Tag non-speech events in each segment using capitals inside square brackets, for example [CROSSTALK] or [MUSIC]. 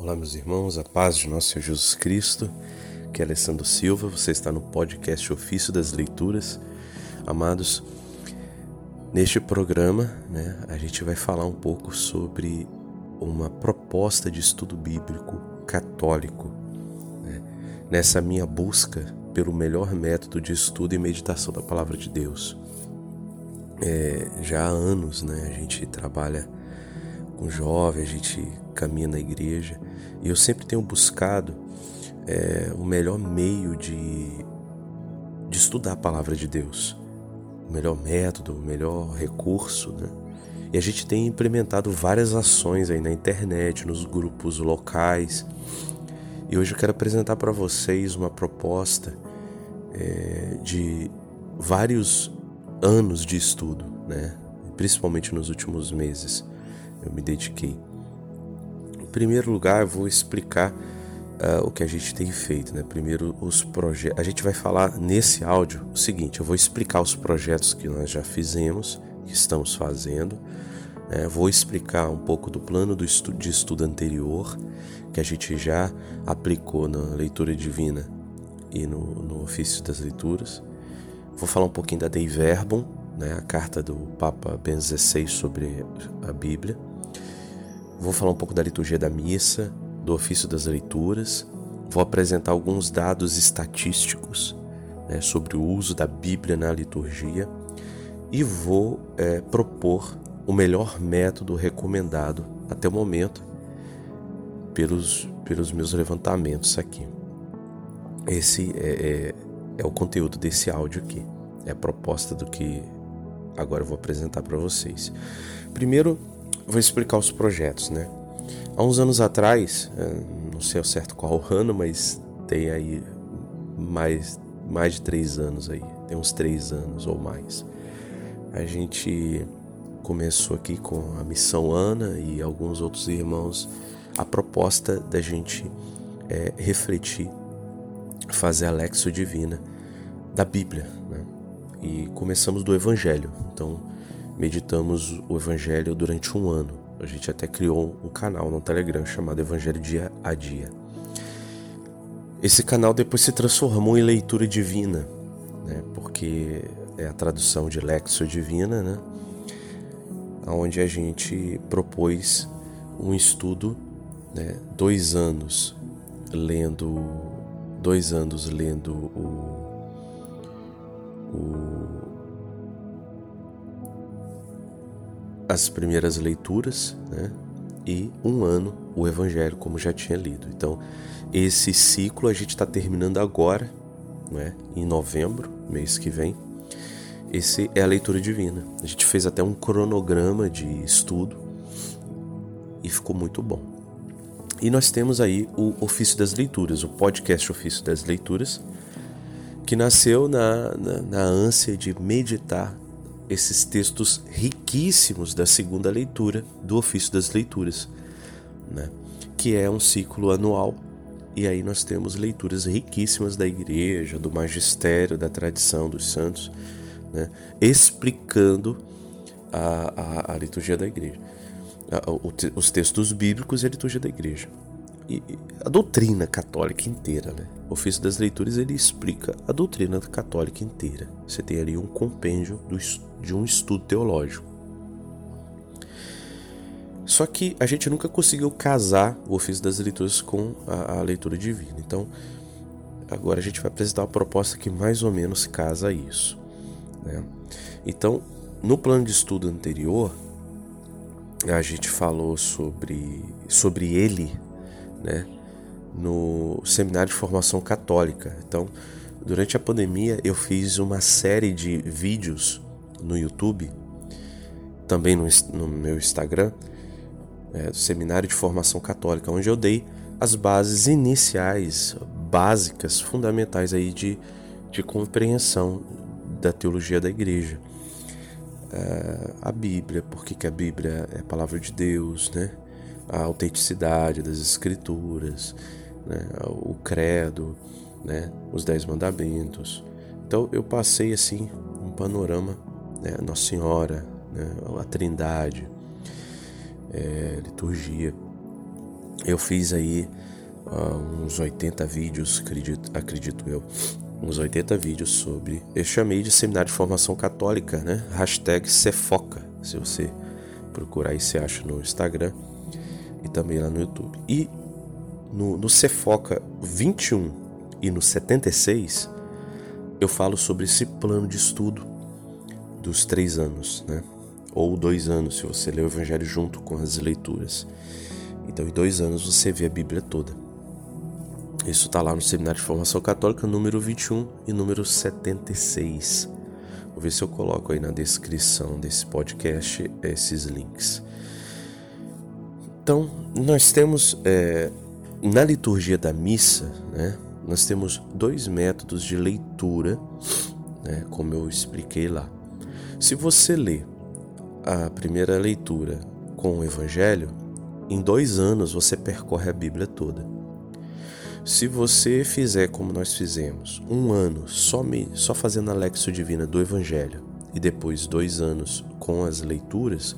Olá, meus irmãos, a paz de nosso Senhor Jesus Cristo, que é Alessandro Silva, você está no podcast Ofício das Leituras. Amados, neste programa né, a gente vai falar um pouco sobre uma proposta de estudo bíblico católico, né, nessa minha busca pelo melhor método de estudo e meditação da Palavra de Deus. É, já há anos né, a gente trabalha com jovens, a gente caminha na igreja e eu sempre tenho buscado é, o melhor meio de, de estudar a palavra de Deus, o melhor método, o melhor recurso, né? E a gente tem implementado várias ações aí na internet, nos grupos locais. E hoje eu quero apresentar para vocês uma proposta é, de vários anos de estudo, né? principalmente nos últimos meses eu me dediquei. Em primeiro lugar, eu vou explicar uh, o que a gente tem feito. Né? Primeiro, os projetos. A gente vai falar nesse áudio o seguinte: eu vou explicar os projetos que nós já fizemos, que estamos fazendo. Né? Vou explicar um pouco do plano do estudo, de estudo anterior, que a gente já aplicou na leitura divina e no, no ofício das leituras. Vou falar um pouquinho da Dei Verbum, né, a carta do Papa Ben XVI sobre a Bíblia. Vou falar um pouco da liturgia da missa, do ofício das leituras. Vou apresentar alguns dados estatísticos né, sobre o uso da Bíblia na liturgia e vou é, propor o melhor método recomendado até o momento pelos, pelos meus levantamentos aqui. Esse é, é, é o conteúdo desse áudio aqui. É a proposta do que agora eu vou apresentar para vocês. Primeiro, vou explicar os projetos, né? Há uns anos atrás, é, não sei ao certo qual [LAUGHS] ano, mas tem aí mais, mais de três anos aí, tem uns três anos ou mais. A gente começou aqui com a Missão Ana e alguns outros irmãos a proposta da gente é, refletir, fazer a Lexo Divina da Bíblia, né? E começamos do Evangelho. Então, meditamos o Evangelho durante um ano. A gente até criou um canal no Telegram chamado Evangelho Dia a Dia. Esse canal depois se transformou em leitura divina, né? porque é a tradução de Lexio Divina, né? onde a gente propôs um estudo, né? dois anos lendo, dois anos lendo o, o as primeiras leituras, né? E um ano o Evangelho, como já tinha lido. Então, esse ciclo a gente está terminando agora, né? Em novembro, mês que vem. Esse é a leitura divina. A gente fez até um cronograma de estudo e ficou muito bom. E nós temos aí o Ofício das Leituras, o podcast Ofício das Leituras, que nasceu na, na, na ânsia de meditar esses textos riquíssimos da segunda leitura do ofício das leituras, né? que é um ciclo anual. E aí nós temos leituras riquíssimas da igreja, do magistério, da tradição dos santos, né? explicando a, a, a, liturgia da igreja, a, o, os textos bíblicos e a liturgia da igreja e a doutrina católica inteira, né? O ofício das leituras ele explica a doutrina católica inteira. Você tem ali um compêndio do, de um estudo teológico. Só que a gente nunca conseguiu casar o ofício das leituras com a, a leitura divina. Então, agora a gente vai apresentar uma proposta que mais ou menos casa isso. Né? Então, no plano de estudo anterior, a gente falou sobre, sobre ele, né, no seminário de formação católica. Então, durante a pandemia, eu fiz uma série de vídeos no YouTube, também no, no meu Instagram, é, do seminário de formação católica, onde eu dei as bases iniciais, básicas, fundamentais aí de, de compreensão da teologia da igreja. É, a Bíblia, porque que a Bíblia é a palavra de Deus, né? A autenticidade das escrituras, né, o credo, né, os dez mandamentos. Então eu passei assim um panorama, né, Nossa Senhora, né, a Trindade, é, liturgia. eu fiz aí uh, uns 80 vídeos, acredito, acredito eu, uns 80 vídeos sobre. Eu chamei de Seminário de Formação Católica, né? Hashtag Cefoca. Se você procurar aí, você acha no Instagram e também lá no YouTube. E no, no Cefoca 21 e no 76, eu falo sobre esse plano de estudo dos três anos, né? Ou dois anos, se você ler o Evangelho junto com as leituras. Então, em dois anos você vê a Bíblia toda. Isso está lá no Seminário de Formação Católica, número 21 e número 76. Vou ver se eu coloco aí na descrição desse podcast esses links. Então, nós temos é, na liturgia da missa, né, nós temos dois métodos de leitura, né, como eu expliquei lá. Se você lê a primeira leitura com o Evangelho, em dois anos você percorre a Bíblia toda. Se você fizer como nós fizemos, um ano só, me, só fazendo a Lexo Divina do Evangelho e depois dois anos com as leituras,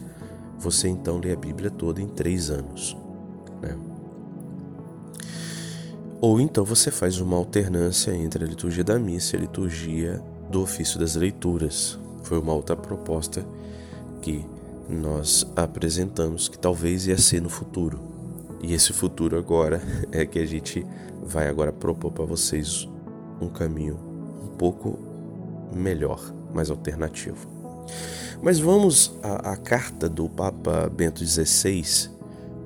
você então lê a Bíblia toda em três anos. Né? Ou então você faz uma alternância entre a liturgia da missa e a liturgia do ofício das leituras. Foi uma outra proposta que nós apresentamos que talvez ia ser no futuro. E esse futuro agora [LAUGHS] é que a gente vai agora propor para vocês um caminho um pouco melhor, mais alternativo. Mas vamos à, à carta do Papa Bento XVI,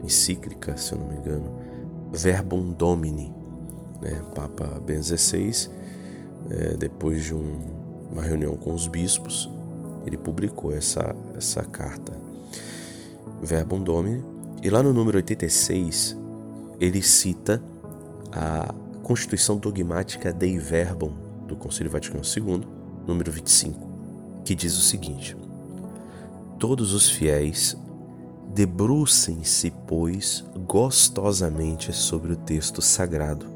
encíclica, se eu não me engano, Verbum Domini. Né? Papa Bento XVI, é, depois de um, uma reunião com os bispos, ele publicou essa, essa carta, Verbum Domini, e lá no número 86 ele cita a Constituição Dogmática Dei Verbum do Conselho Vaticano II, número 25, que diz o seguinte: Todos os fiéis debrucem-se, pois, gostosamente sobre o texto sagrado,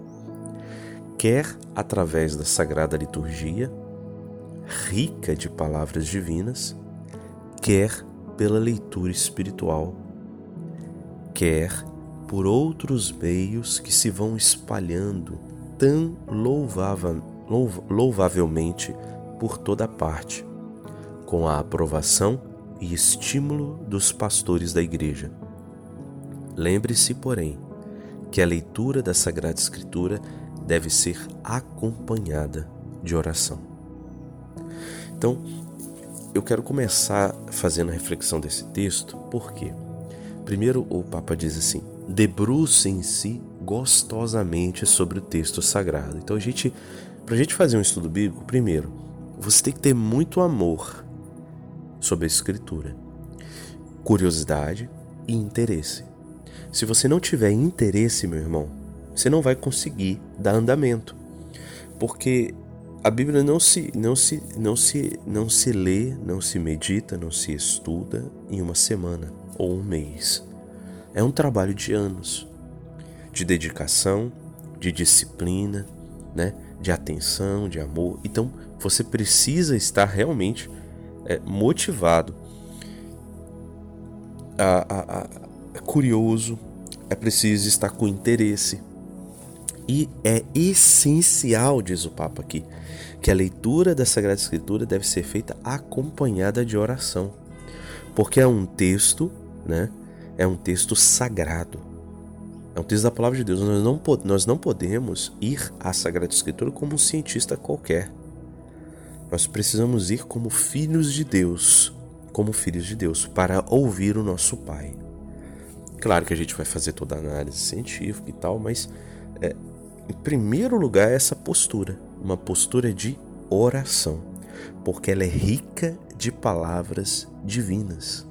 quer através da sagrada liturgia, rica de palavras divinas, quer pela leitura espiritual, quer por outros meios que se vão espalhando tão louvavelmente por toda parte, com a aprovação e estímulo dos pastores da Igreja. Lembre-se, porém, que a leitura da Sagrada Escritura deve ser acompanhada de oração. Então, eu quero começar fazendo a reflexão desse texto, porque, primeiro, o Papa diz assim: debrucem-se gostosamente sobre o texto sagrado. Então a gente, para a gente fazer um estudo bíblico, primeiro, você tem que ter muito amor sobre a escritura, curiosidade e interesse. Se você não tiver interesse, meu irmão, você não vai conseguir dar andamento, porque a Bíblia não se, não se, não se, não se lê, não se medita, não se estuda em uma semana ou um mês. É um trabalho de anos, de dedicação, de disciplina, né? de atenção, de amor. Então você precisa estar realmente é, motivado, a, a, a, curioso, é preciso estar com interesse. E é essencial, diz o Papa aqui, que a leitura da Sagrada Escritura deve ser feita acompanhada de oração, porque é um texto, né, é um texto sagrado. É um texto da palavra de Deus. Nós não, nós não podemos ir à Sagrada Escritura como um cientista qualquer. Nós precisamos ir como filhos de Deus, como filhos de Deus, para ouvir o nosso Pai. Claro que a gente vai fazer toda a análise científica e tal, mas é, em primeiro lugar é essa postura, uma postura de oração, porque ela é rica de palavras divinas.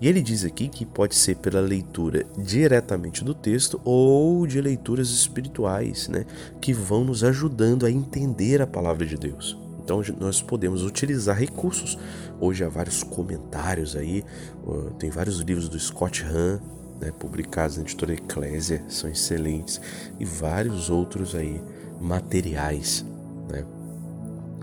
E ele diz aqui que pode ser pela leitura diretamente do texto ou de leituras espirituais, né, que vão nos ajudando a entender a palavra de Deus. Então nós podemos utilizar recursos. Hoje há vários comentários aí, tem vários livros do Scott Hahn, né, publicados na editora Eclésia, são excelentes, e vários outros aí materiais, né?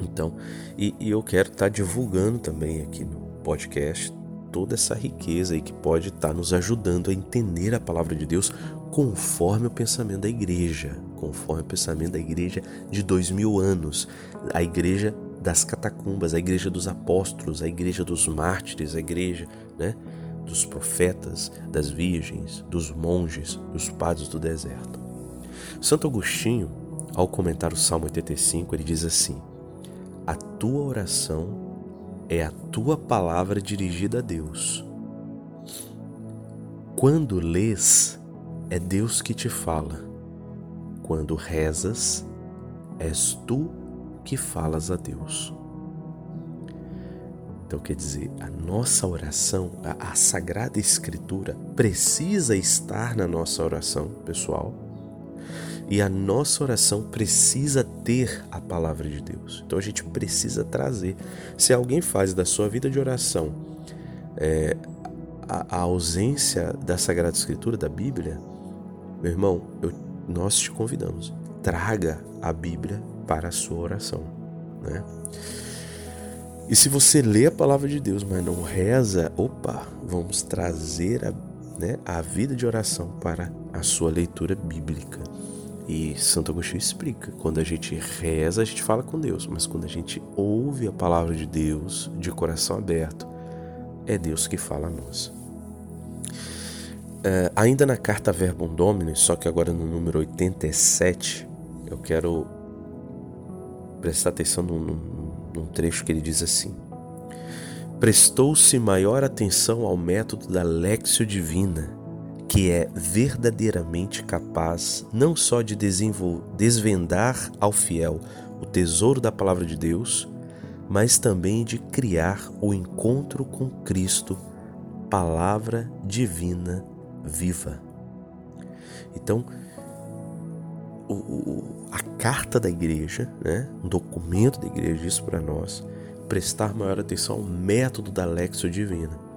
Então, e, e eu quero estar tá divulgando também aqui no podcast toda essa riqueza aí que pode estar tá nos ajudando a entender a palavra de Deus conforme o pensamento da igreja, conforme o pensamento da igreja de dois mil anos, a igreja das catacumbas, a igreja dos apóstolos, a igreja dos mártires, a igreja né, dos profetas, das virgens, dos monges, dos padres do deserto. Santo Agostinho, ao comentar o Salmo 85, ele diz assim: A tua oração é a tua palavra dirigida a Deus. Quando lês, é Deus que te fala. Quando rezas, és tu que falas a Deus. Então quer dizer, a nossa oração, a, a, Sagrada Escritura precisa estar na nossa oração pessoal e a nossa oração precisa ter a palavra de Deus. Então a gente precisa trazer. Se alguém faz da sua vida de oração é, a, a, ausência da Sagrada Escritura, da Bíblia, meu irmão, eu, nós te convidamos. Traga a Bíblia para a sua oração. Né? E se você lê a palavra de Deus, mas não reza, opa, vamos trazer a, né, a vida de oração para a sua leitura bíblica. E Santo Agostinho explica: quando a gente reza, a gente fala com Deus, mas quando a gente ouve a palavra de Deus de coração aberto, é Deus que fala a nós. É, ainda na carta Verbum Domini, só que agora no número 87, eu quero prestar atenção num, num trecho que ele diz assim: Prestou-se maior atenção ao método da Lexio Divina que é verdadeiramente capaz não só de desvendar ao fiel o tesouro da palavra de Deus, mas também de criar o encontro com Cristo, palavra divina viva. Então, o, o, a carta da igreja, né, um documento da igreja diz para nós prestar maior atenção ao método da Lexio Divina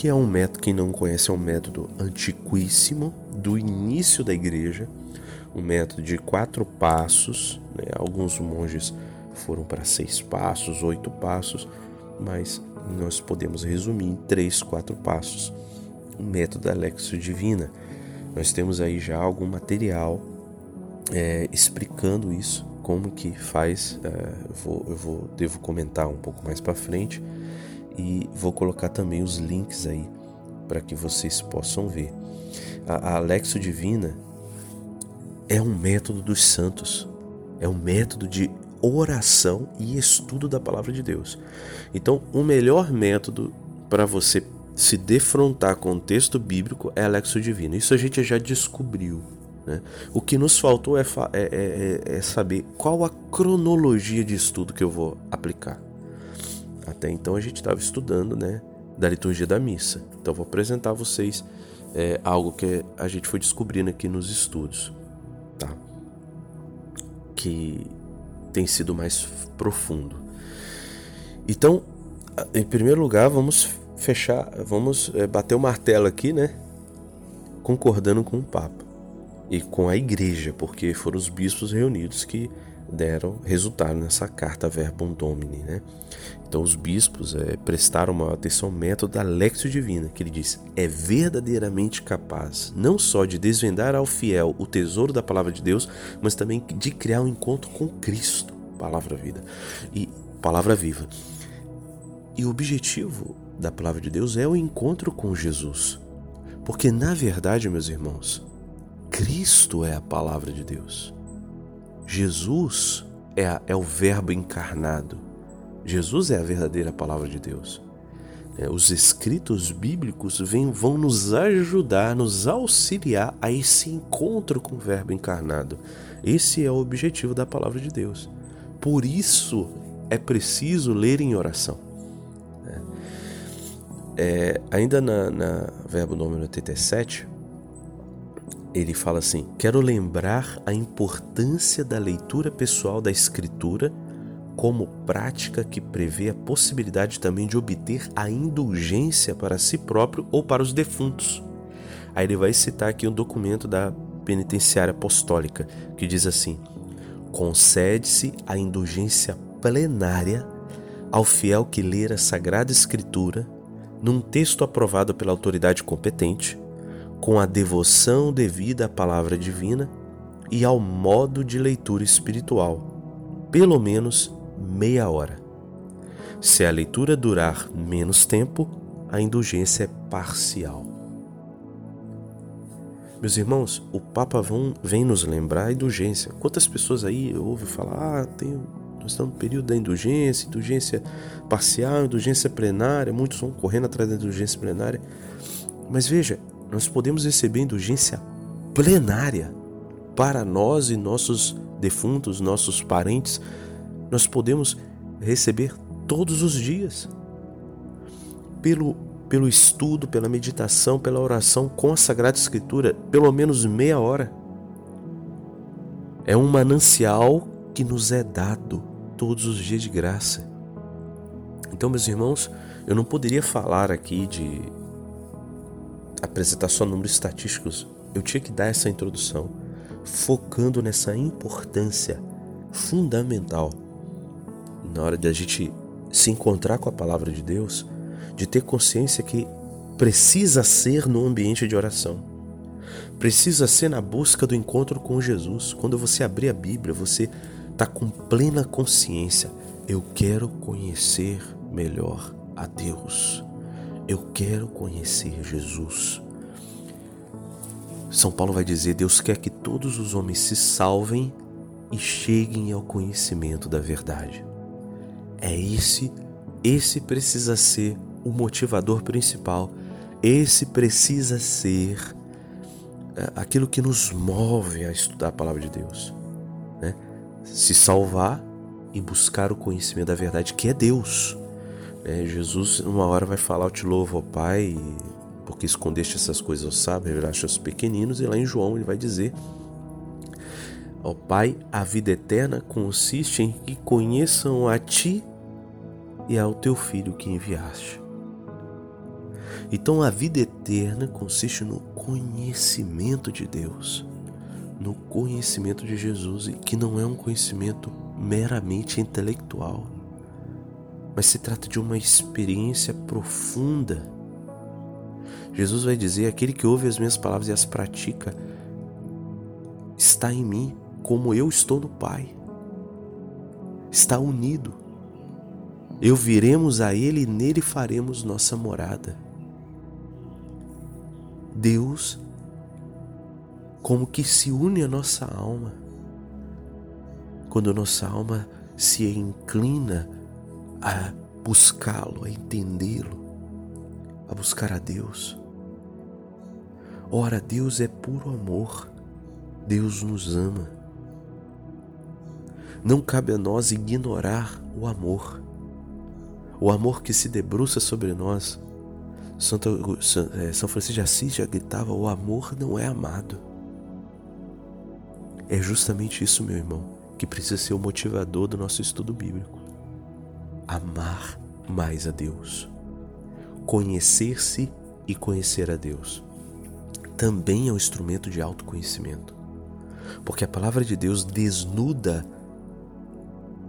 que é um método, quem não conhece, é um método antiquíssimo do início da igreja, um método de quatro passos. Né? Alguns monges foram para seis passos, oito passos, mas nós podemos resumir em três, quatro passos. O método da Lexio Divina. Nós temos aí já algum material é, explicando isso, como que faz. É, eu, vou, eu vou, devo comentar um pouco mais para frente e vou colocar também os links aí para que vocês possam ver. A, a Alexo Divina é um método dos santos, é um método de oração e estudo da palavra de Deus. Então, o melhor método para você se defrontar com o texto bíblico é Alexo Divina. Isso a gente já descobriu. Né? O que nos faltou é, é, é, é saber qual a cronologia de estudo que eu vou aplicar. Até então a gente estava estudando, né, da liturgia da missa. Então vou apresentar a vocês é, algo que a gente foi descobrindo aqui nos estudos, tá? Que tem sido mais profundo. Então, em primeiro lugar, vamos fechar, vamos é, bater o martelo aqui, né? Concordando com o Papa e com a Igreja, porque foram os bispos reunidos que deram resultado nessa carta Verbum Domini, né? Então os bispos é, prestaram maior atenção ao método da Lexio Divina, que ele diz, é verdadeiramente capaz não só de desvendar ao fiel o tesouro da palavra de Deus, mas também de criar um encontro com Cristo, palavra vida e palavra viva. E o objetivo da palavra de Deus é o encontro com Jesus. Porque na verdade, meus irmãos, Cristo é a palavra de Deus. Jesus é, a, é o Verbo encarnado. Jesus é a verdadeira palavra de Deus. É, os escritos bíblicos vêm, vão nos ajudar, nos auxiliar a esse encontro com o Verbo encarnado. Esse é o objetivo da palavra de Deus. Por isso é preciso ler em oração. É, ainda na, na Verbo número 87, ele fala assim: Quero lembrar a importância da leitura pessoal da Escritura como prática que prevê a possibilidade também de obter a indulgência para si próprio ou para os defuntos. Aí ele vai citar aqui um documento da penitenciária apostólica que diz assim: concede-se a indulgência plenária ao fiel que ler a Sagrada Escritura num texto aprovado pela autoridade competente com a devoção devida à palavra divina e ao modo de leitura espiritual, pelo menos meia hora. Se a leitura durar menos tempo, a indulgência é parcial. Meus irmãos, o Papa vem nos lembrar a indulgência. Quantas pessoas aí ouvem falar, ah, tem, nós estamos no período da indulgência, indulgência parcial, indulgência plenária, muitos vão correndo atrás da indulgência plenária. Mas veja, nós podemos receber indulgência plenária para nós e nossos defuntos, nossos parentes. Nós podemos receber todos os dias. Pelo, pelo estudo, pela meditação, pela oração com a Sagrada Escritura, pelo menos meia hora. É um manancial que nos é dado todos os dias de graça. Então, meus irmãos, eu não poderia falar aqui de apresentar só números estatísticos. Eu tinha que dar essa introdução, focando nessa importância fundamental na hora de a gente se encontrar com a palavra de Deus, de ter consciência que precisa ser no ambiente de oração. Precisa ser na busca do encontro com Jesus. Quando você abrir a Bíblia, você está com plena consciência. Eu quero conhecer melhor a Deus. Eu quero conhecer Jesus. São Paulo vai dizer: Deus quer que todos os homens se salvem e cheguem ao conhecimento da verdade. É esse, esse precisa ser o motivador principal. Esse precisa ser é, aquilo que nos move a estudar a palavra de Deus. Né? Se salvar e buscar o conhecimento da verdade, que é Deus. É, Jesus, uma hora, vai falar: Eu te louvo, ó Pai, porque escondeste essas coisas aos sábios, revelaste aos pequeninos. E lá em João ele vai dizer: Ó Pai, a vida eterna consiste em que conheçam a Ti e ao Teu Filho que enviaste. Então a vida eterna consiste no conhecimento de Deus, no conhecimento de Jesus, e que não é um conhecimento meramente intelectual, mas se trata de uma experiência profunda. Jesus vai dizer: aquele que ouve as minhas palavras e as pratica está em mim, como eu estou no Pai. Está unido. Eu viremos a Ele e nele faremos nossa morada. Deus, como que se une a nossa alma. Quando nossa alma se inclina a buscá-lo, a entendê-lo, a buscar a Deus. Ora, Deus é puro amor, Deus nos ama. Não cabe a nós ignorar o amor, o amor que se debruça sobre nós. Santo, é, São Francisco de Assis já gritava: o amor não é amado. É justamente isso, meu irmão, que precisa ser o motivador do nosso estudo bíblico amar mais a Deus. Conhecer-se e conhecer a Deus também é um instrumento de autoconhecimento, porque a palavra de Deus desnuda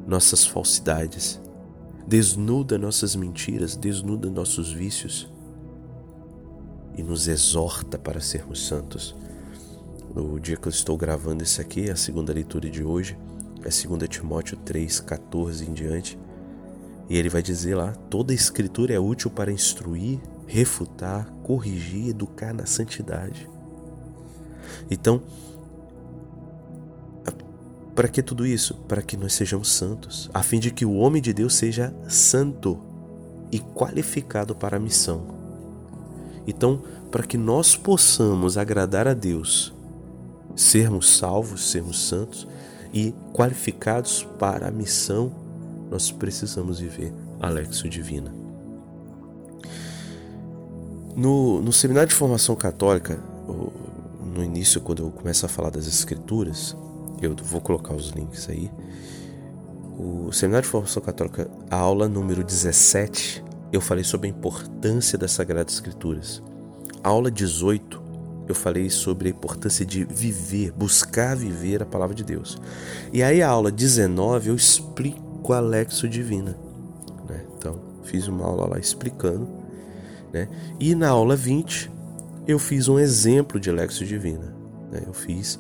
nossas falsidades, desnuda nossas mentiras, desnuda nossos vícios e nos exorta para sermos santos. No dia que eu estou gravando isso aqui, a segunda leitura de hoje é 2 Timóteo 3, 14 em diante. E ele vai dizer lá: toda escritura é útil para instruir, refutar, corrigir, educar na santidade. Então, para que tudo isso? Para que nós sejamos santos, a fim de que o homem de Deus seja santo e qualificado para a missão. Então, para que nós possamos agradar a Deus, sermos salvos, sermos santos e qualificados para a missão nós precisamos viver a Lexio Divina. No, no seminário de formação católica, no início, quando eu começo a falar das escrituras, eu vou colocar os links aí. O seminário de formação católica, a aula número 17, eu falei sobre a importância das Sagradas Escrituras. A aula 18, eu falei sobre a importância de viver, buscar viver a palavra de Deus. E aí a aula 19 eu explico a Lexo Divina. Né? Então, fiz uma aula lá explicando. Né? E na aula 20, eu fiz um exemplo de Lexio Divina. Né? Eu fiz,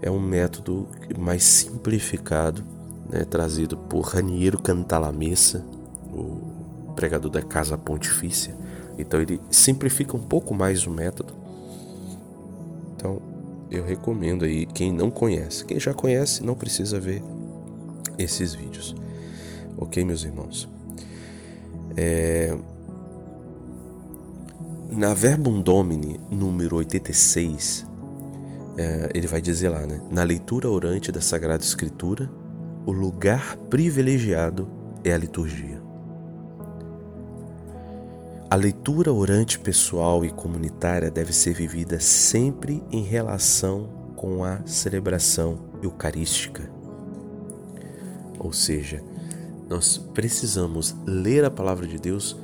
é um método mais simplificado, né? trazido por Raniero Cantalamessa, o pregador da Casa Pontifícia. Então ele simplifica um pouco mais o método. Então eu recomendo aí quem não conhece. Quem já conhece não precisa ver esses vídeos. Ok, meus irmãos? É... Na Verbum Domini, número 86, é, ele vai dizer lá, né? Na leitura orante da Sagrada Escritura, o lugar privilegiado é a liturgia. A leitura orante pessoal e comunitária deve ser vivida sempre em relação com a celebração eucarística. Ou seja, nós precisamos ler a palavra de Deus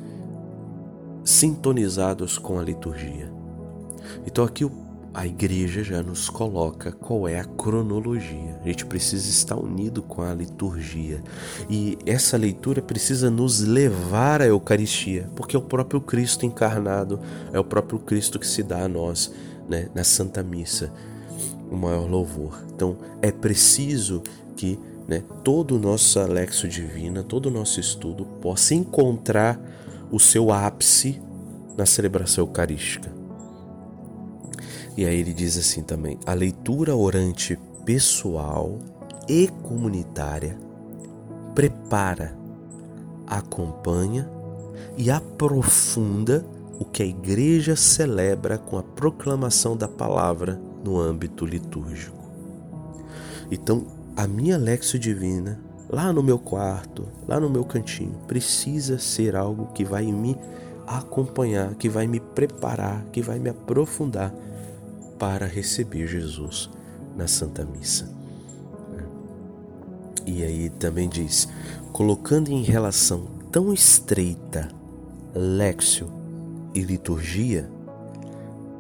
sintonizados com a liturgia. Então aqui o a igreja já nos coloca qual é a cronologia. A gente precisa estar unido com a liturgia. E essa leitura precisa nos levar à Eucaristia, porque é o próprio Cristo encarnado, é o próprio Cristo que se dá a nós né, na Santa Missa, o maior louvor. Então é preciso que né, todo o nosso Alexo Divina, todo o nosso estudo possa encontrar o seu ápice na celebração eucarística. E aí ele diz assim também: a leitura orante pessoal e comunitária prepara, acompanha e aprofunda o que a igreja celebra com a proclamação da palavra no âmbito litúrgico. Então, a minha Lexio Divina, lá no meu quarto, lá no meu cantinho, precisa ser algo que vai me acompanhar, que vai me preparar, que vai me aprofundar para receber Jesus na Santa Missa. E aí também diz: colocando em relação tão estreita lexio e liturgia,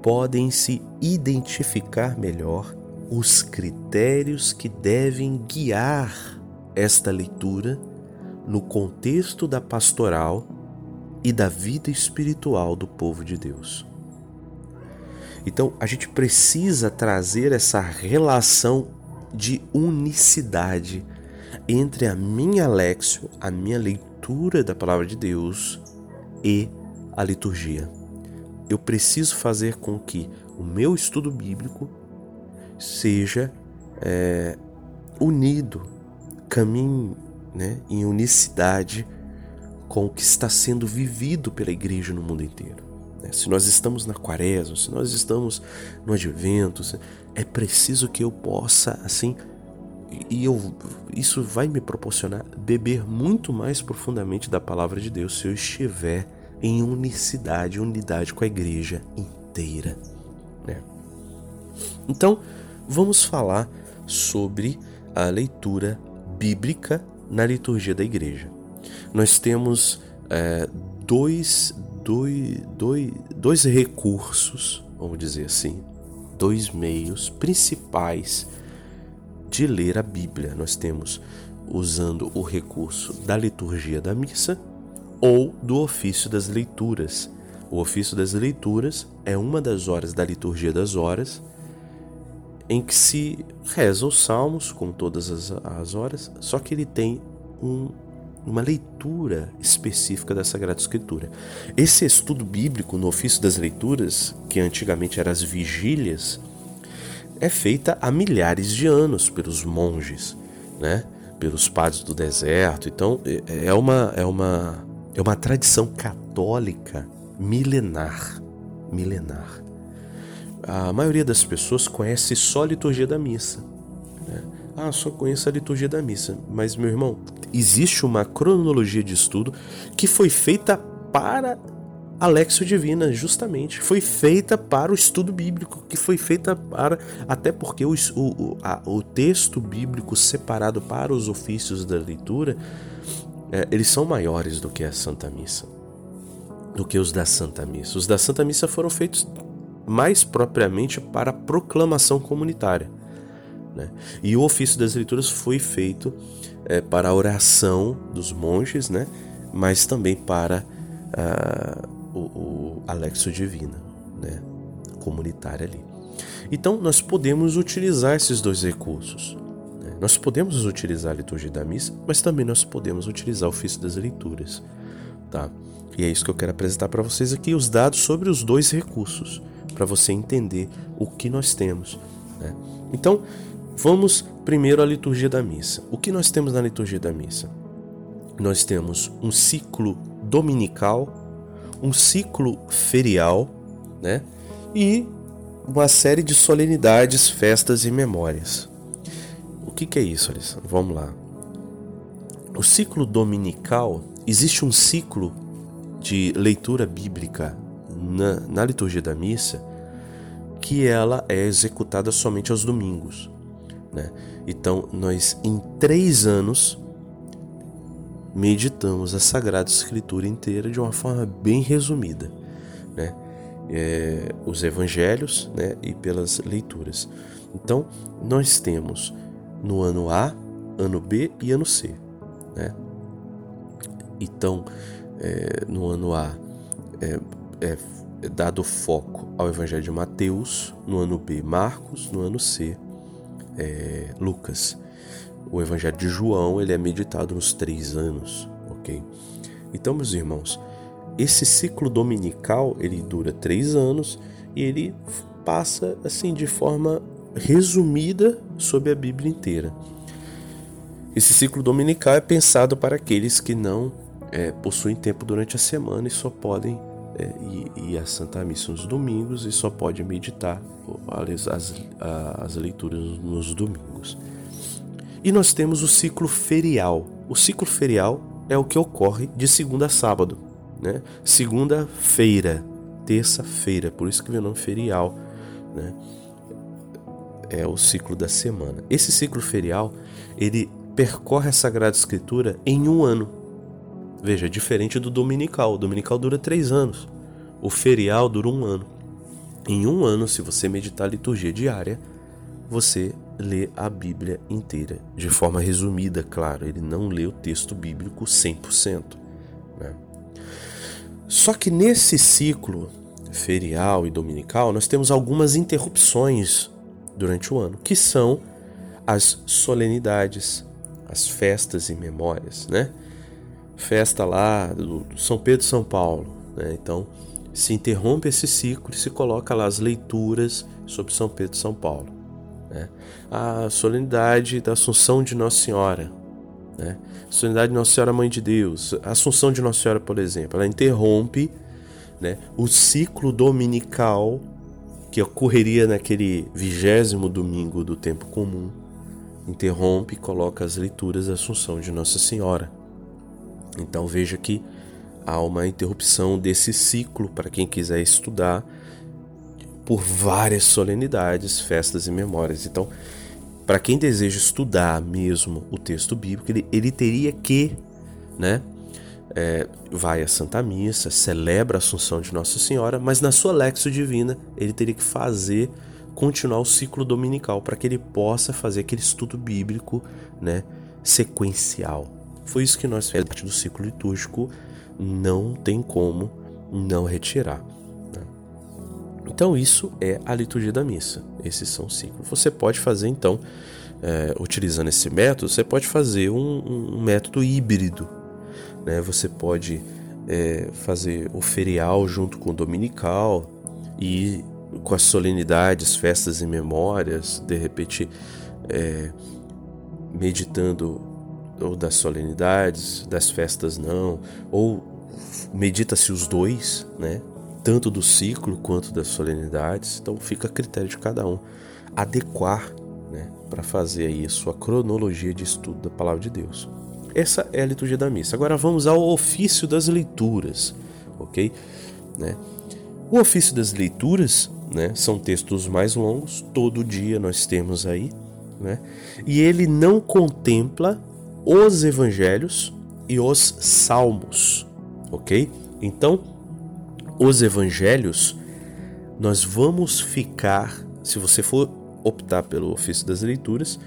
podem se identificar melhor os critérios que devem guiar esta leitura no contexto da pastoral e da vida espiritual do povo de Deus. Então a gente precisa trazer essa relação de unicidade entre a minha lexio, a minha leitura da palavra de Deus e a liturgia. Eu preciso fazer com que o meu estudo bíblico seja é, unido, caminhe né, em unicidade com o que está sendo vivido pela igreja no mundo inteiro. Né? Se nós estamos na quaresma, se nós estamos no advento, é preciso que eu possa, assim, e eu, isso vai me proporcionar beber muito mais profundamente da palavra de Deus se eu estiver em unicidade, unidade com a igreja inteira. Né? Então, vamos falar sobre a leitura bíblica na liturgia da igreja. Nós temos é, dois, dois, dois, dois recursos, vamos dizer assim, dois meios principais de ler a Bíblia. Nós temos usando o recurso da liturgia da missa ou do ofício das leituras. O ofício das leituras é uma das horas da liturgia das horas em que se reza os salmos, com todas as, as horas, só que ele tem um uma leitura específica da Sagrada Escritura. Esse estudo bíblico no ofício das leituras, que antigamente eram as vigílias, é feita há milhares de anos pelos monges, né? pelos padres do deserto. Então é, é uma, é uma, é uma tradição católica milenar. Milenar. A maioria das pessoas conhece só a liturgia da missa. Né? Ah, só conheço a liturgia da missa. Mas, meu irmão, existe uma cronologia de estudo que foi feita para a Lexio Divina, justamente. Foi feita para o estudo bíblico, que foi feita para. Até porque o, o, a, o texto bíblico separado para os ofícios da leitura, é, eles são maiores do que a Santa Missa. Do que os da Santa Missa. Os da Santa Missa foram feitos mais propriamente para proclamação comunitária. Né? E o ofício das leituras foi feito é, para a oração dos monges, né? mas também para uh, o, o Alexo Divina, né? comunitária ali. Então, nós podemos utilizar esses dois recursos. Né? Nós podemos utilizar a liturgia da missa, mas também nós podemos utilizar o ofício das leituras. Tá? E é isso que eu quero apresentar para vocês aqui, os dados sobre os dois recursos, para você entender o que nós temos. Né? Então, vamos primeiro à liturgia da missa. O que nós temos na liturgia da missa? Nós temos um ciclo dominical, um ciclo ferial, né? E uma série de solenidades, festas e memórias. O que, que é isso, Alessandro? Vamos lá. O ciclo dominical, existe um ciclo de leitura bíblica na, na liturgia da missa que ela é executada somente aos domingos. Né? Então, nós em três anos meditamos a Sagrada Escritura inteira de uma forma bem resumida, né? É, os Evangelhos, né? E pelas leituras. Então, nós temos no ano A, ano B e ano C, né? Então, é, no ano A é, é, é dado foco ao Evangelho de Mateus, no ano B, Marcos, no ano C, é, Lucas. O Evangelho de João ele é meditado nos três anos, ok? Então, meus irmãos, esse ciclo dominical ele dura três anos e ele passa assim de forma resumida sobre a Bíblia inteira. Esse ciclo dominical é pensado para aqueles que não é, possuem tempo durante a semana e só podem é, ir, ir à Santa Missa nos domingos e só podem meditar as, as, as leituras nos domingos. E nós temos o ciclo ferial. O ciclo ferial é o que ocorre de segunda a sábado, né? Segunda-feira, terça-feira, por isso que o nome ferial, né? É o ciclo da semana. Esse ciclo ferial, ele percorre a Sagrada Escritura em um ano. Veja, diferente do dominical. O dominical dura três anos. O ferial dura um ano. Em um ano, se você meditar a liturgia diária, você lê a Bíblia inteira, de forma resumida, claro, ele não lê o texto bíblico 100%. Né? Só que nesse ciclo ferial e dominical, nós temos algumas interrupções durante o ano, que são as solenidades, as festas e memórias, né? Festa lá do São Pedro e São Paulo, né? Então, se interrompe esse ciclo e se coloca lá as leituras sobre São Pedro e São Paulo né? a solenidade da Assunção de Nossa Senhora, né? a solenidade de Nossa Senhora Mãe de Deus, a Assunção de Nossa Senhora, por exemplo, ela interrompe né, o ciclo dominical que ocorreria naquele vigésimo domingo do tempo comum, interrompe e coloca as leituras da Assunção de Nossa Senhora. Então veja que há uma interrupção desse ciclo para quem quiser estudar por várias solenidades, festas e memórias. Então, para quem deseja estudar mesmo o texto bíblico, ele, ele teria que, né, é, vai à Santa Missa, celebra a Assunção de Nossa Senhora, mas na sua Lexo Divina ele teria que fazer, continuar o ciclo dominical para que ele possa fazer aquele estudo bíblico, né, sequencial. Foi isso que nós fizemos, parte do ciclo litúrgico, não tem como não retirar. Então, isso é a liturgia da missa. Esses são ciclos. Você pode fazer, então, é, utilizando esse método, você pode fazer um, um método híbrido. Né? Você pode é, fazer o ferial junto com o dominical e com as solenidades, festas e memórias, de repente é, meditando ou das solenidades, das festas não, ou medita-se os dois, né? tanto do ciclo quanto das solenidades, então fica a critério de cada um adequar né, para fazer aí a sua cronologia de estudo da palavra de Deus. Essa é a liturgia da missa. Agora vamos ao ofício das leituras, ok? Né? O ofício das leituras né, são textos mais longos, todo dia nós temos aí, né? e ele não contempla os evangelhos e os salmos, ok? Então, os evangelhos, nós vamos ficar, se você for optar pelo ofício das leituras,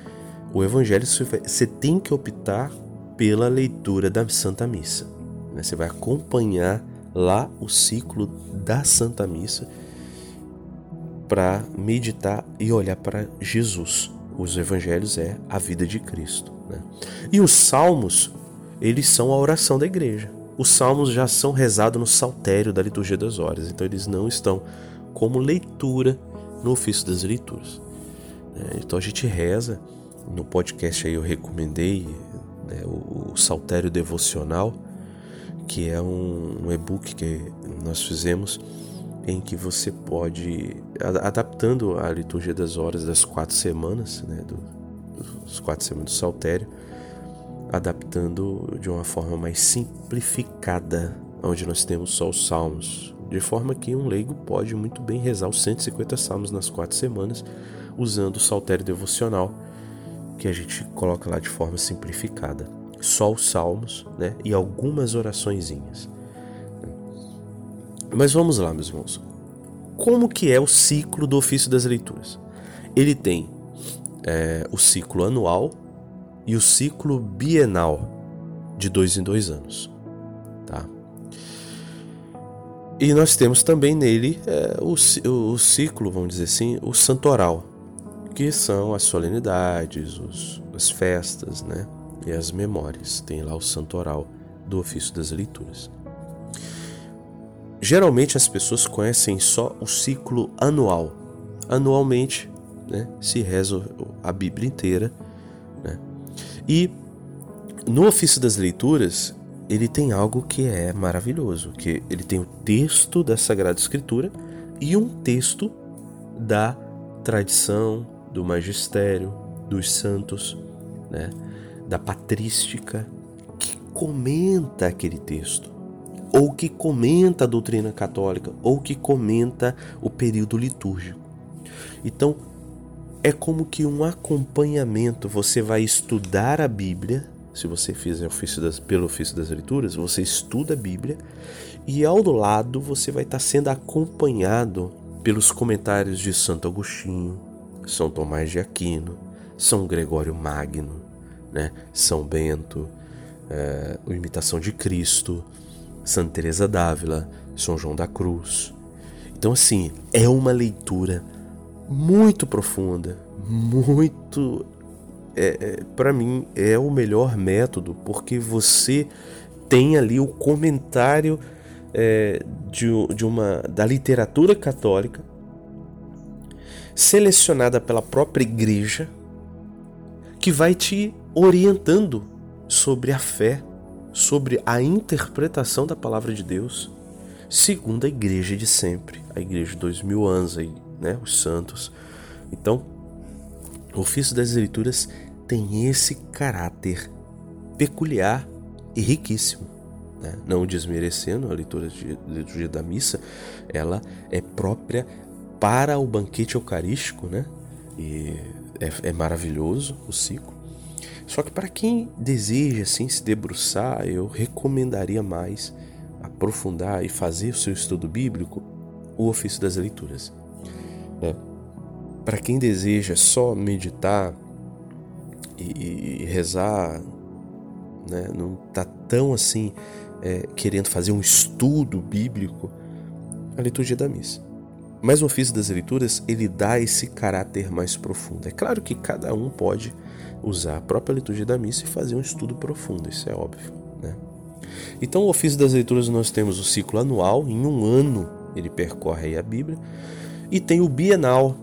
o evangelho você tem que optar pela leitura da Santa Missa. Né? Você vai acompanhar lá o ciclo da Santa Missa para meditar e olhar para Jesus. Os evangelhos é a vida de Cristo. Né? E os salmos, eles são a oração da igreja. Os salmos já são rezados no saltério da liturgia das horas, então eles não estão como leitura no ofício das leituras. Né? Então a gente reza, no podcast aí eu recomendei né, o, o Saltério Devocional, que é um, um e-book que nós fizemos em que você pode, adaptando a liturgia das horas das quatro semanas, né, do, dos quatro semanas do Saltério, adaptando de uma forma mais simplificada, onde nós temos só os salmos, de forma que um leigo pode muito bem rezar os 150 salmos nas quatro semanas, usando o saltério devocional, que a gente coloca lá de forma simplificada. Só os salmos né, e algumas oraçõezinhas. Mas vamos lá, meus irmãos. Como que é o ciclo do ofício das leituras? Ele tem é, o ciclo anual e o ciclo bienal, de dois em dois anos. Tá? E nós temos também nele é, o, o, ciclo, vamos dizer assim, o santoral, que são as solenidades, os, as festas né? e as memórias. Tem lá o santoral do ofício das leituras. Geralmente as pessoas conhecem só o ciclo anual. Anualmente né, se reza a Bíblia inteira. Né? E no ofício das leituras, ele tem algo que é maravilhoso, que ele tem o texto da Sagrada Escritura e um texto da tradição, do magistério, dos santos, né? da patrística, que comenta aquele texto ou que comenta a doutrina católica, ou que comenta o período litúrgico. Então, é como que um acompanhamento, você vai estudar a Bíblia, se você fizer ofício das, pelo ofício das leituras, você estuda a Bíblia e ao lado você vai estar sendo acompanhado pelos comentários de Santo Agostinho, São Tomás de Aquino, São Gregório Magno, né? São Bento, é, o Imitação de Cristo, Santa Teresa d'Ávila, São João da Cruz. Então assim, é uma leitura muito profunda, muito é, é para mim é o melhor método porque você tem ali o comentário é, de, de uma da literatura católica selecionada pela própria igreja que vai te orientando sobre a fé sobre a interpretação da palavra de Deus segundo a igreja de sempre, a igreja de dois mil anos, aí, né, os santos. Então, o ofício das Escrituras tem esse caráter peculiar e riquíssimo. Né? Não desmerecendo a leitura de, liturgia da missa, ela é própria para o banquete eucarístico, né? E é, é maravilhoso o ciclo. Só que para quem deseja assim se debruçar, eu recomendaria mais aprofundar e fazer o seu estudo bíblico o ofício das leituras. Né? Para quem deseja só meditar e, e rezar, né? não está tão assim é, querendo fazer um estudo bíblico, a liturgia da missa. Mas o ofício das leituras ele dá esse caráter mais profundo. É claro que cada um pode usar a própria liturgia da missa e fazer um estudo profundo, isso é óbvio. Né? Então, o ofício das leituras nós temos o ciclo anual, em um ano ele percorre a Bíblia, e tem o bienal,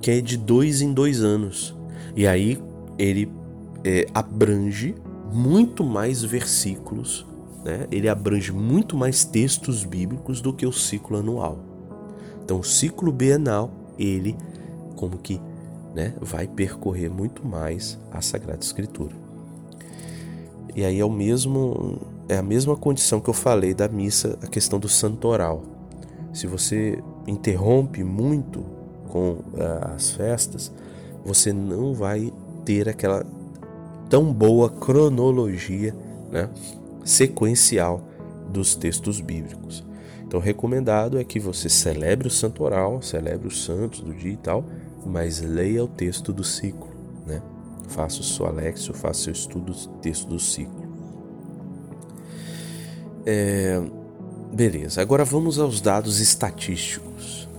que é de dois em dois anos. E aí ele é, abrange muito mais versículos, né? ele abrange muito mais textos bíblicos do que o ciclo anual. Então, o ciclo bienal, ele como que né, vai percorrer muito mais a Sagrada Escritura. E aí é o mesmo é a mesma condição que eu falei da missa, a questão do santoral. Se você interrompe muito com uh, as festas, você não vai ter aquela tão boa cronologia, né, sequencial dos textos bíblicos. Então, recomendado é que você celebre o santoral, celebre os santos do dia e tal, mas leia o texto do ciclo, né? Faça o seu Alexio, faça seu estudo do texto do ciclo. É, beleza, agora vamos aos dados estatísticos.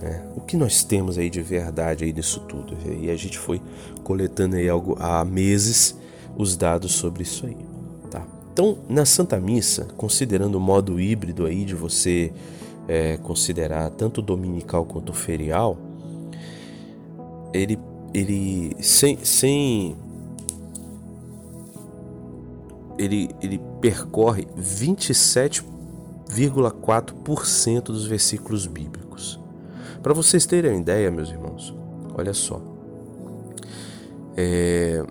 Né? O que nós temos aí de verdade aí nisso tudo? E a gente foi coletando aí algo, há meses os dados sobre isso aí. Tá? Então, na Santa Missa, considerando o modo híbrido aí de você é, considerar tanto dominical quanto ferial, ele, ele sem, sem ele, ele percorre 27,4% dos versículos bíblicos. Para vocês terem uma ideia, meus irmãos, olha só. É,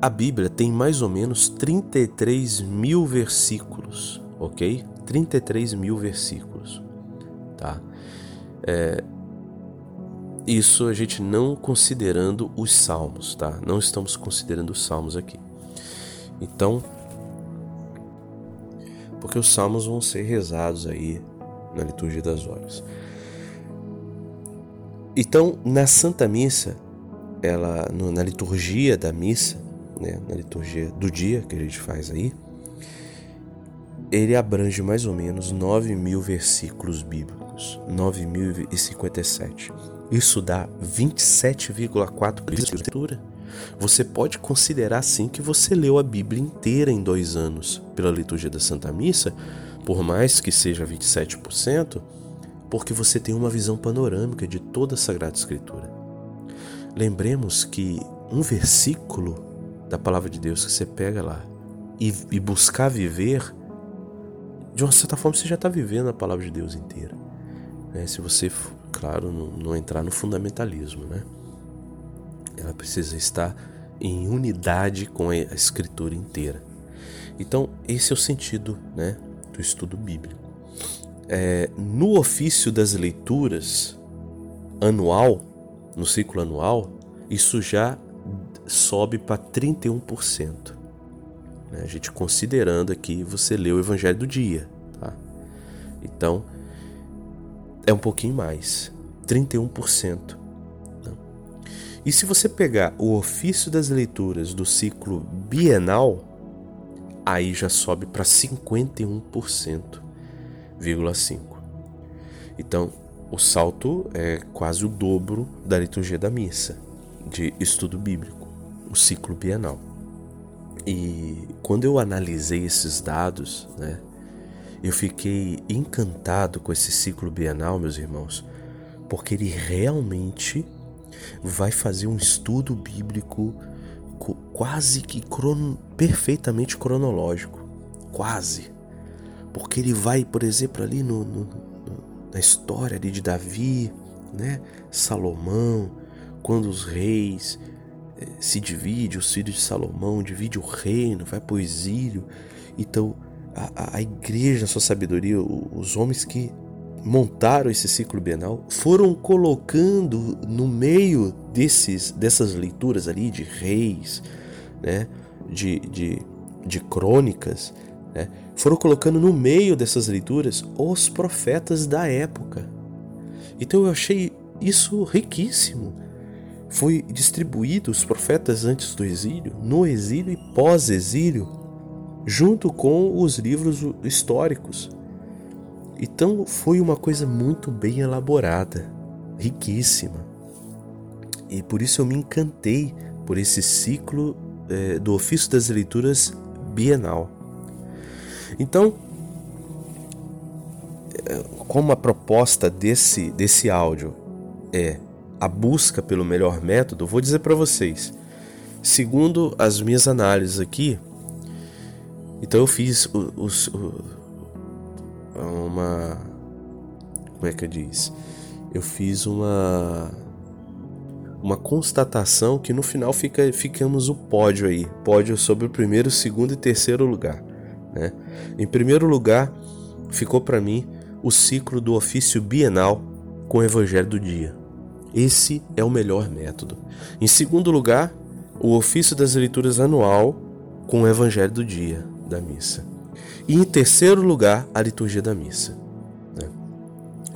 a Bíblia tem mais ou menos 33 mil versículos, ok? 33 mil versículos, tá? É, isso a gente não considerando os salmos, tá? Não estamos considerando os salmos aqui. Então, porque os salmos vão ser rezados aí na liturgia das horas. Então, na Santa Missa, ela na liturgia da missa, né, na liturgia do dia que a gente faz aí, ele abrange mais ou menos 9 mil versículos bíblicos, 9.057. Isso dá 27,4% de leitura. Você pode considerar sim que você leu a Bíblia inteira em dois anos pela liturgia da Santa Missa, por mais que seja 27%, porque você tem uma visão panorâmica de toda a Sagrada Escritura. Lembremos que um versículo da palavra de Deus que você pega lá e, e buscar viver, de uma certa forma você já está vivendo a palavra de Deus inteira. Né? Se você, claro, não, não entrar no fundamentalismo, né? ela precisa estar em unidade com a escritura inteira. Então, esse é o sentido né, do estudo bíblico. É, no ofício das leituras anual, no ciclo anual, isso já sobe para 31%. Né? A gente considerando aqui você lê o Evangelho do dia. Tá? Então, é um pouquinho mais, 31%. E se você pegar o ofício das leituras do ciclo bienal, aí já sobe para 51,5. Então, o salto é quase o dobro da liturgia da missa, de estudo bíblico, o ciclo bienal. E quando eu analisei esses dados, né, eu fiquei encantado com esse ciclo bienal, meus irmãos, porque ele realmente vai fazer um estudo bíblico quase que crono, perfeitamente cronológico. Quase. Porque ele vai, por exemplo, ali no, no, na história ali de Davi, né? Salomão, quando os reis eh, se dividem, os filhos de Salomão divide o reino, vai para o exílio. Então, a, a igreja, na sua sabedoria, os homens que montaram esse ciclo bienal foram colocando no meio desses, dessas leituras ali de reis, né, de, de, de crônicas, né, foram colocando no meio dessas leituras os profetas da época. Então eu achei isso riquíssimo. Foi distribuído os profetas antes do exílio, no exílio e pós-exílio, junto com os livros históricos. Então foi uma coisa muito bem elaborada, riquíssima. E por isso eu me encantei por esse ciclo é, do ofício das leituras bienal. Então, é, como a proposta desse, desse áudio é a busca pelo melhor método, vou dizer para vocês. Segundo as minhas análises aqui, então eu fiz uma. Como é que eu diz? Eu fiz uma. Uma constatação que no final fica, ficamos o pódio aí. Pódio sobre o primeiro, segundo e terceiro lugar. Né? Em primeiro lugar, ficou para mim o ciclo do ofício bienal com o Evangelho do Dia. Esse é o melhor método. Em segundo lugar, o ofício das leituras anual com o Evangelho do Dia da missa. E em terceiro lugar, a liturgia da missa.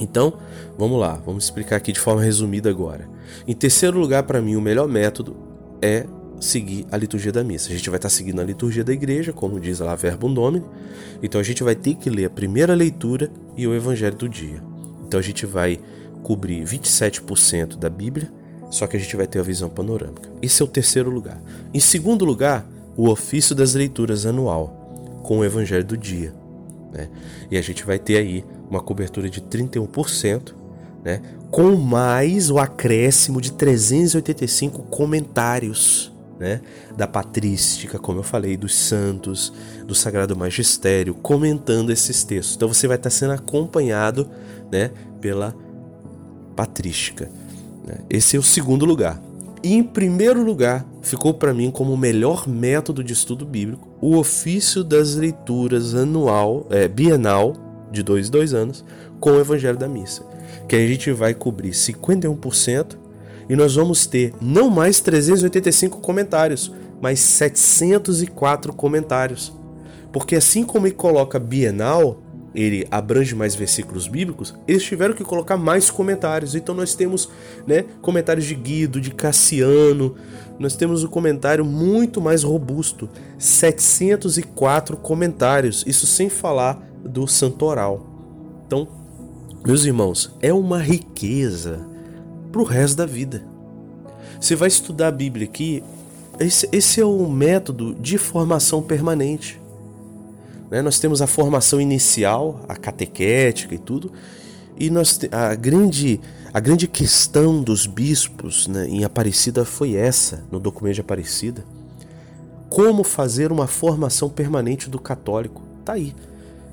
Então, vamos lá, vamos explicar aqui de forma resumida agora. Em terceiro lugar, para mim, o melhor método é seguir a liturgia da missa. A gente vai estar seguindo a liturgia da igreja, como diz lá Verbo Domini. Então a gente vai ter que ler a primeira leitura e o evangelho do dia. Então a gente vai cobrir 27% da Bíblia, só que a gente vai ter a visão panorâmica. Esse é o terceiro lugar. Em segundo lugar, o ofício das leituras anual, com o Evangelho do dia. Né? E a gente vai ter aí uma cobertura de 31%, né? com mais o acréscimo de 385 comentários né? da patrística, como eu falei, dos santos, do Sagrado Magistério, comentando esses textos. Então você vai estar sendo acompanhado né? pela patrística. Né? Esse é o segundo lugar. E em primeiro lugar, ficou para mim como o melhor método de estudo bíblico o ofício das leituras anual, é, bienal, de dois em dois anos, com o Evangelho da Missa. Que a gente vai cobrir 51% e nós vamos ter não mais 385 comentários, mas 704 comentários. Porque assim como ele coloca bienal, ele abrange mais versículos bíblicos, eles tiveram que colocar mais comentários. Então nós temos né, comentários de Guido, de Cassiano, nós temos um comentário muito mais robusto, 704 comentários, isso sem falar do santoral. Então, meus irmãos, é uma riqueza para o resto da vida. Você vai estudar a Bíblia aqui, esse, esse é o método de formação permanente. Né? Nós temos a formação inicial, a catequética e tudo, e nós a grande a grande questão dos bispos né, em Aparecida foi essa, no documento de Aparecida. Como fazer uma formação permanente do católico? Tá aí.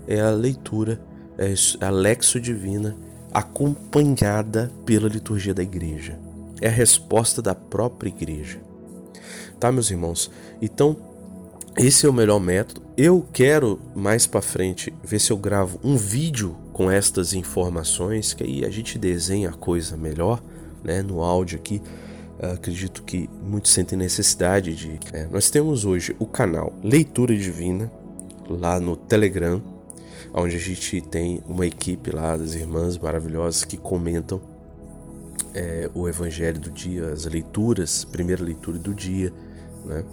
É a leitura, é a lexo divina acompanhada pela liturgia da igreja. É a resposta da própria igreja. Tá, meus irmãos? Então, esse é o melhor método. Eu quero mais para frente ver se eu gravo um vídeo com estas informações, que aí a gente desenha a coisa melhor, né? No áudio aqui. acredito que muitos sentem necessidade de. É, nós temos hoje o canal Leitura Divina lá no Telegram, onde a gente tem uma equipe lá das irmãs maravilhosas que comentam é, o Evangelho do dia, as leituras, primeira leitura do dia, né?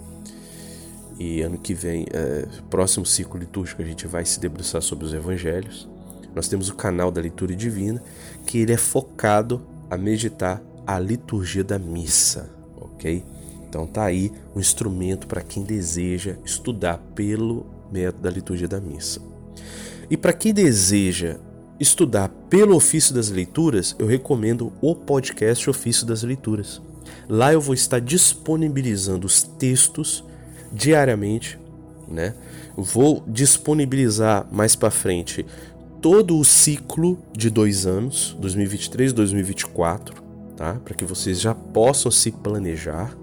E ano que vem, é, próximo ciclo litúrgico, a gente vai se debruçar sobre os evangelhos. Nós temos o canal da leitura divina, que ele é focado a meditar a liturgia da missa, ok? Então tá aí um instrumento para quem deseja estudar pelo método da liturgia da missa. E para quem deseja estudar pelo ofício das leituras, eu recomendo o podcast Ofício das Leituras. Lá eu vou estar disponibilizando os textos diariamente, né? Vou disponibilizar mais para frente todo o ciclo de dois anos, 2023 2024, tá? Para que vocês já possam se planejar,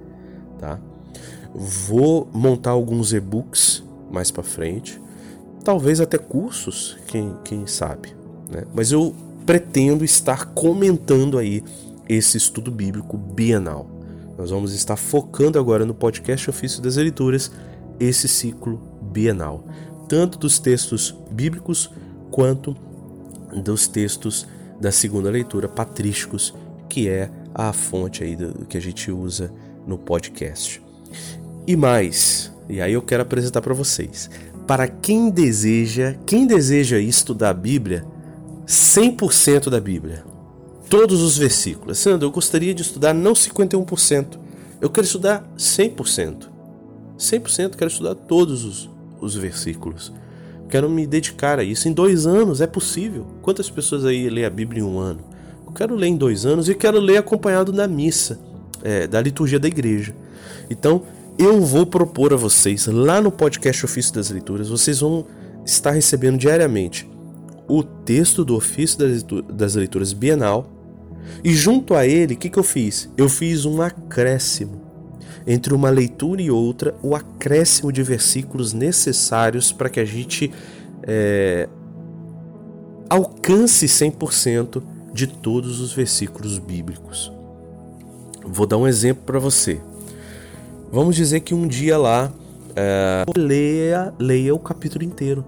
tá? Vou montar alguns e-books mais para frente, talvez até cursos, quem, quem sabe, né? Mas eu pretendo estar comentando aí esse estudo bíblico bienal. Nós vamos estar focando agora no podcast Ofício das Leituras esse ciclo bienal, tanto dos textos bíblicos quanto dos textos da segunda leitura patrísticos, que é a fonte aí do, que a gente usa no podcast. E mais, e aí eu quero apresentar para vocês, para quem deseja, quem deseja estudar a Bíblia, 100% da Bíblia, todos os versículos. Sandro, eu gostaria de estudar não 51%, eu quero estudar 100%. 100% quero estudar todos os, os versículos. Quero me dedicar a isso. Em dois anos é possível. Quantas pessoas aí lê a Bíblia em um ano? Eu quero ler em dois anos e quero ler acompanhado da missa, é, da liturgia da igreja. Então, eu vou propor a vocês, lá no podcast Ofício das Leituras, vocês vão estar recebendo diariamente o texto do Ofício das Leituras Bienal, e junto a ele, o que, que eu fiz? Eu fiz um acréscimo. Entre uma leitura e outra, o acréscimo de versículos necessários para que a gente é, alcance 100% de todos os versículos bíblicos. Vou dar um exemplo para você. Vamos dizer que um dia lá é, leia, leia o capítulo inteiro.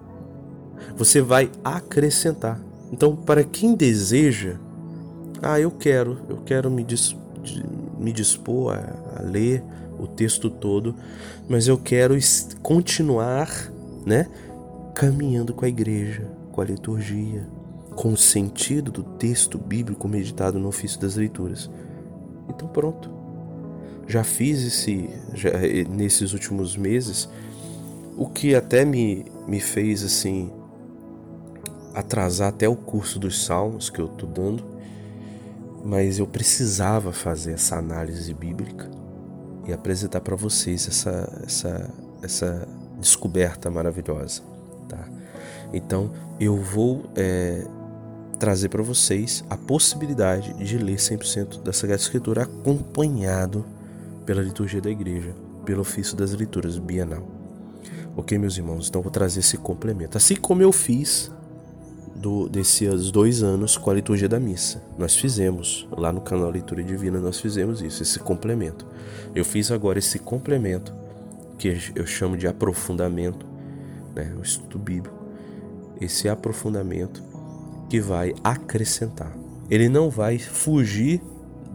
Você vai acrescentar. Então, para quem deseja ah, eu quero, eu quero me, dis, me dispor a, a ler o texto todo, mas eu quero continuar, né, caminhando com a igreja, com a liturgia, com o sentido do texto bíblico meditado no ofício das leituras. Então pronto. Já fiz esse já, nesses últimos meses o que até me, me fez assim atrasar até o curso dos salmos que eu tô dando, mas eu precisava fazer essa análise bíblica e apresentar para vocês essa, essa, essa descoberta maravilhosa, tá? Então eu vou é, trazer para vocês a possibilidade de ler 100% da Sagrada Escritura acompanhado pela liturgia da igreja, pelo ofício das leituras bienal. Ok, meus irmãos? Então vou trazer esse complemento. Assim como eu fiz do, desses dois anos com a liturgia da missa. Nós fizemos, lá no canal Leitura Divina, nós fizemos isso, esse complemento. Eu fiz agora esse complemento, que eu chamo de aprofundamento, né, o estudo bíblico. Esse aprofundamento que vai acrescentar. Ele não vai fugir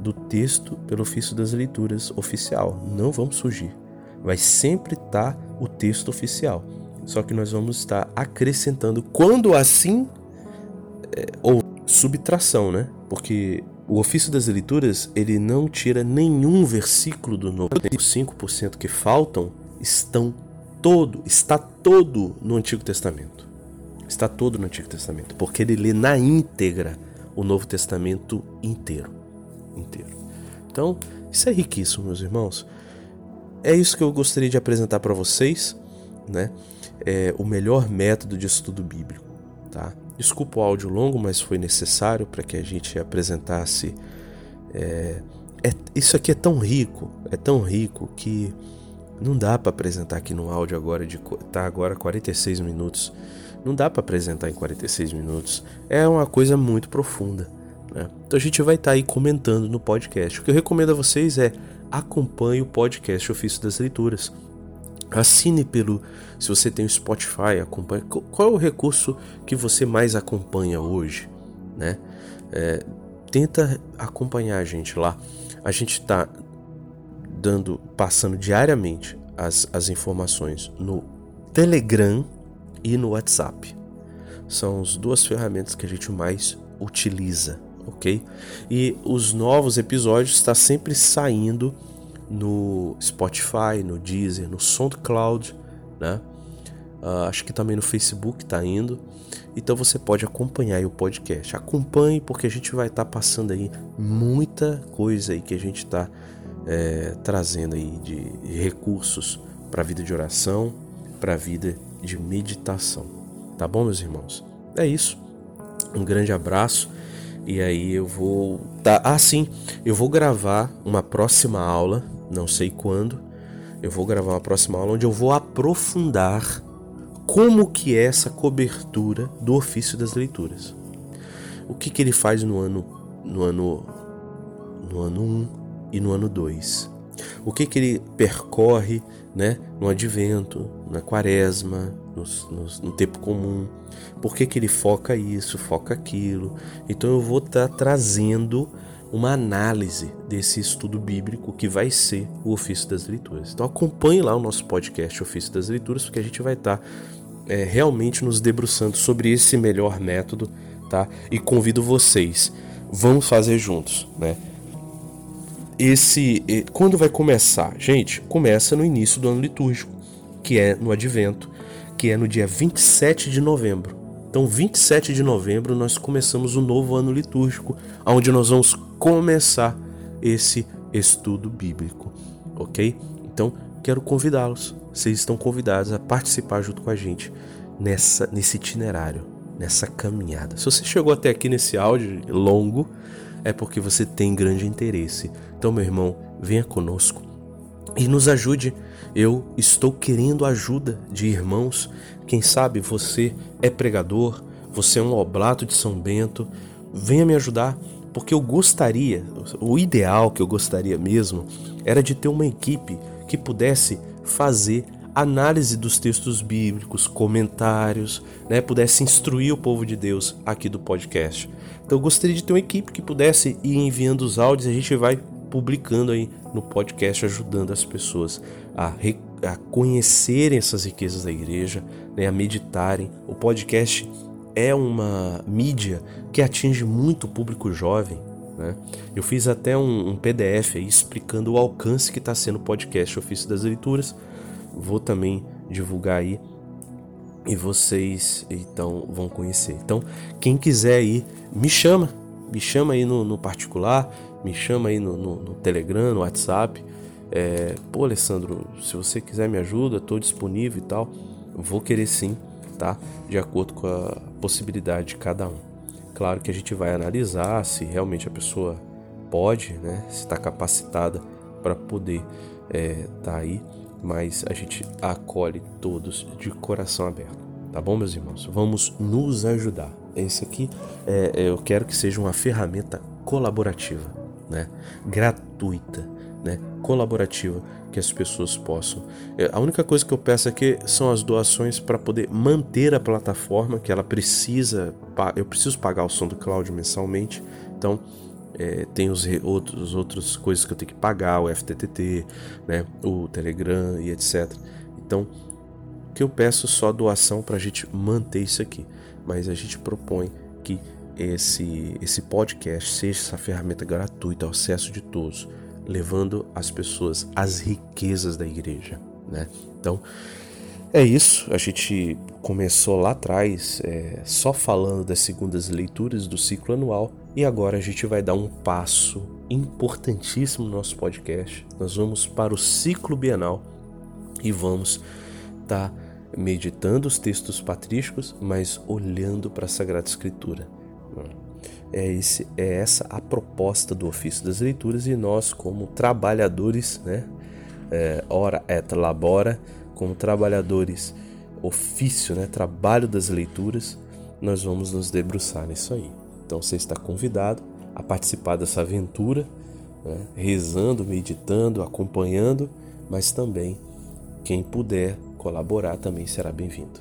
do texto pelo ofício das leituras oficial. Não vamos fugir. Vai sempre estar o texto oficial. Só que nós vamos estar acrescentando quando assim é, ou subtração, né? Porque o ofício das leituras, ele não tira nenhum versículo do Novo. Os 5% que faltam estão todo, está todo no Antigo Testamento. Está todo no Antigo Testamento, porque ele lê na íntegra o Novo Testamento inteiro, inteiro. Então, isso é riquíssimo, meus irmãos. É isso que eu gostaria de apresentar para vocês, né? É o melhor método de estudo bíblico, tá? Desculpa o áudio longo, mas foi necessário para que a gente apresentasse. É, é, isso aqui é tão rico, é tão rico que não dá para apresentar aqui no áudio agora de tá agora 46 minutos. Não dá para apresentar em 46 minutos. É uma coisa muito profunda. Né? Então a gente vai estar tá aí comentando no podcast. O que eu recomendo a vocês é acompanhe o podcast Ofício das Leituras. Assine pelo. Se você tem o Spotify, acompanhe. Qual é o recurso que você mais acompanha hoje? Né? É, tenta acompanhar a gente lá. A gente está dando, passando diariamente as, as informações no Telegram e no WhatsApp. São as duas ferramentas que a gente mais utiliza, ok? E os novos episódios estão tá sempre saindo no Spotify, no Deezer, no SoundCloud, né? Uh, acho que também no Facebook está indo. Então você pode acompanhar o podcast. Acompanhe porque a gente vai estar tá passando aí muita coisa aí que a gente está é, trazendo aí de recursos para a vida de oração, para a vida de meditação. Tá bom, meus irmãos? É isso. Um grande abraço. E aí eu vou. Tá, ah, sim, eu vou gravar uma próxima aula não sei quando, eu vou gravar uma próxima aula onde eu vou aprofundar como que é essa cobertura do ofício das leituras. O que, que ele faz no ano no ano no ano 1 e no ano 2. O que, que ele percorre né, no advento, na quaresma, no, tempo comum. Por que, que ele foca isso, foca aquilo. Então eu vou estar tá trazendo uma análise desse estudo bíblico que vai ser o Ofício das Leituras. Então acompanhe lá o nosso podcast Ofício das Leituras, porque a gente vai estar tá, é, realmente nos debruçando sobre esse melhor método, tá? E convido vocês, vamos fazer juntos, né? Esse, quando vai começar? Gente, começa no início do ano litúrgico, que é no Advento, que é no dia 27 de novembro. Então, 27 de novembro, nós começamos o novo ano litúrgico, onde nós vamos começar esse estudo bíblico, ok? Então, quero convidá-los. Vocês estão convidados a participar junto com a gente nessa, nesse itinerário, nessa caminhada. Se você chegou até aqui nesse áudio longo, é porque você tem grande interesse. Então, meu irmão, venha conosco e nos ajude. Eu estou querendo ajuda de irmãos quem sabe você é pregador, você é um oblato de São Bento, venha me ajudar, porque eu gostaria, o ideal que eu gostaria mesmo, era de ter uma equipe que pudesse fazer análise dos textos bíblicos, comentários, né, pudesse instruir o povo de Deus aqui do podcast. Então eu gostaria de ter uma equipe que pudesse ir enviando os áudios a gente vai publicando aí no podcast, ajudando as pessoas a, a conhecerem essas riquezas da igreja, né, a meditarem. O podcast é uma mídia que atinge muito o público jovem. Né? Eu fiz até um, um PDF explicando o alcance que está sendo o podcast Ofício das Leituras. Vou também divulgar aí e vocês então vão conhecer. Então, quem quiser aí, me chama, me chama aí no, no particular, me chama aí no, no, no Telegram, no WhatsApp. É, Pô, Alessandro, se você quiser me ajuda, estou disponível e tal. Vou querer sim, tá? De acordo com a possibilidade de cada um. Claro que a gente vai analisar se realmente a pessoa pode, né? Se está capacitada para poder estar é, tá aí, mas a gente acolhe todos de coração aberto, tá bom, meus irmãos? Vamos nos ajudar. Esse aqui é, eu quero que seja uma ferramenta colaborativa, né? Gratuita né, colaborativa que as pessoas possam. É, a única coisa que eu peço aqui são as doações para poder manter a plataforma que ela precisa. Eu preciso pagar o som do Cláudio mensalmente, então é, tem os outros outras coisas que eu tenho que pagar, o FTTT, né, o Telegram e etc. Então, o que eu peço é só doação para a gente manter isso aqui, mas a gente propõe que esse esse podcast seja essa ferramenta gratuita ao acesso de todos levando as pessoas às riquezas da igreja, né? Então é isso. A gente começou lá atrás é, só falando das segundas leituras do ciclo anual e agora a gente vai dar um passo importantíssimo no nosso podcast. Nós vamos para o ciclo bienal e vamos estar tá meditando os textos patrísticos, mas olhando para a Sagrada Escritura. É, esse, é essa a proposta do ofício das leituras e nós, como trabalhadores, né, é, ora et labora, como trabalhadores, ofício, né, trabalho das leituras, nós vamos nos debruçar nisso aí. Então você está convidado a participar dessa aventura, né, rezando, meditando, acompanhando, mas também quem puder colaborar também será bem-vindo.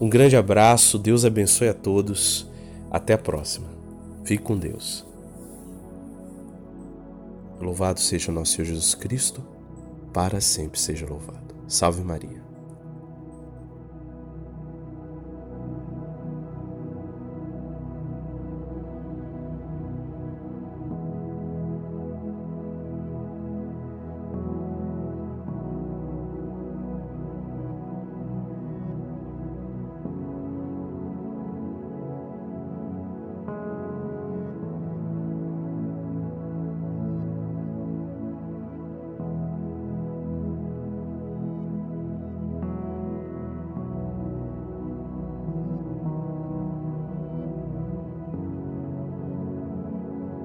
Um grande abraço, Deus abençoe a todos, até a próxima. Fique com Deus. Louvado seja o nosso Senhor Jesus Cristo, para sempre seja louvado. Salve Maria.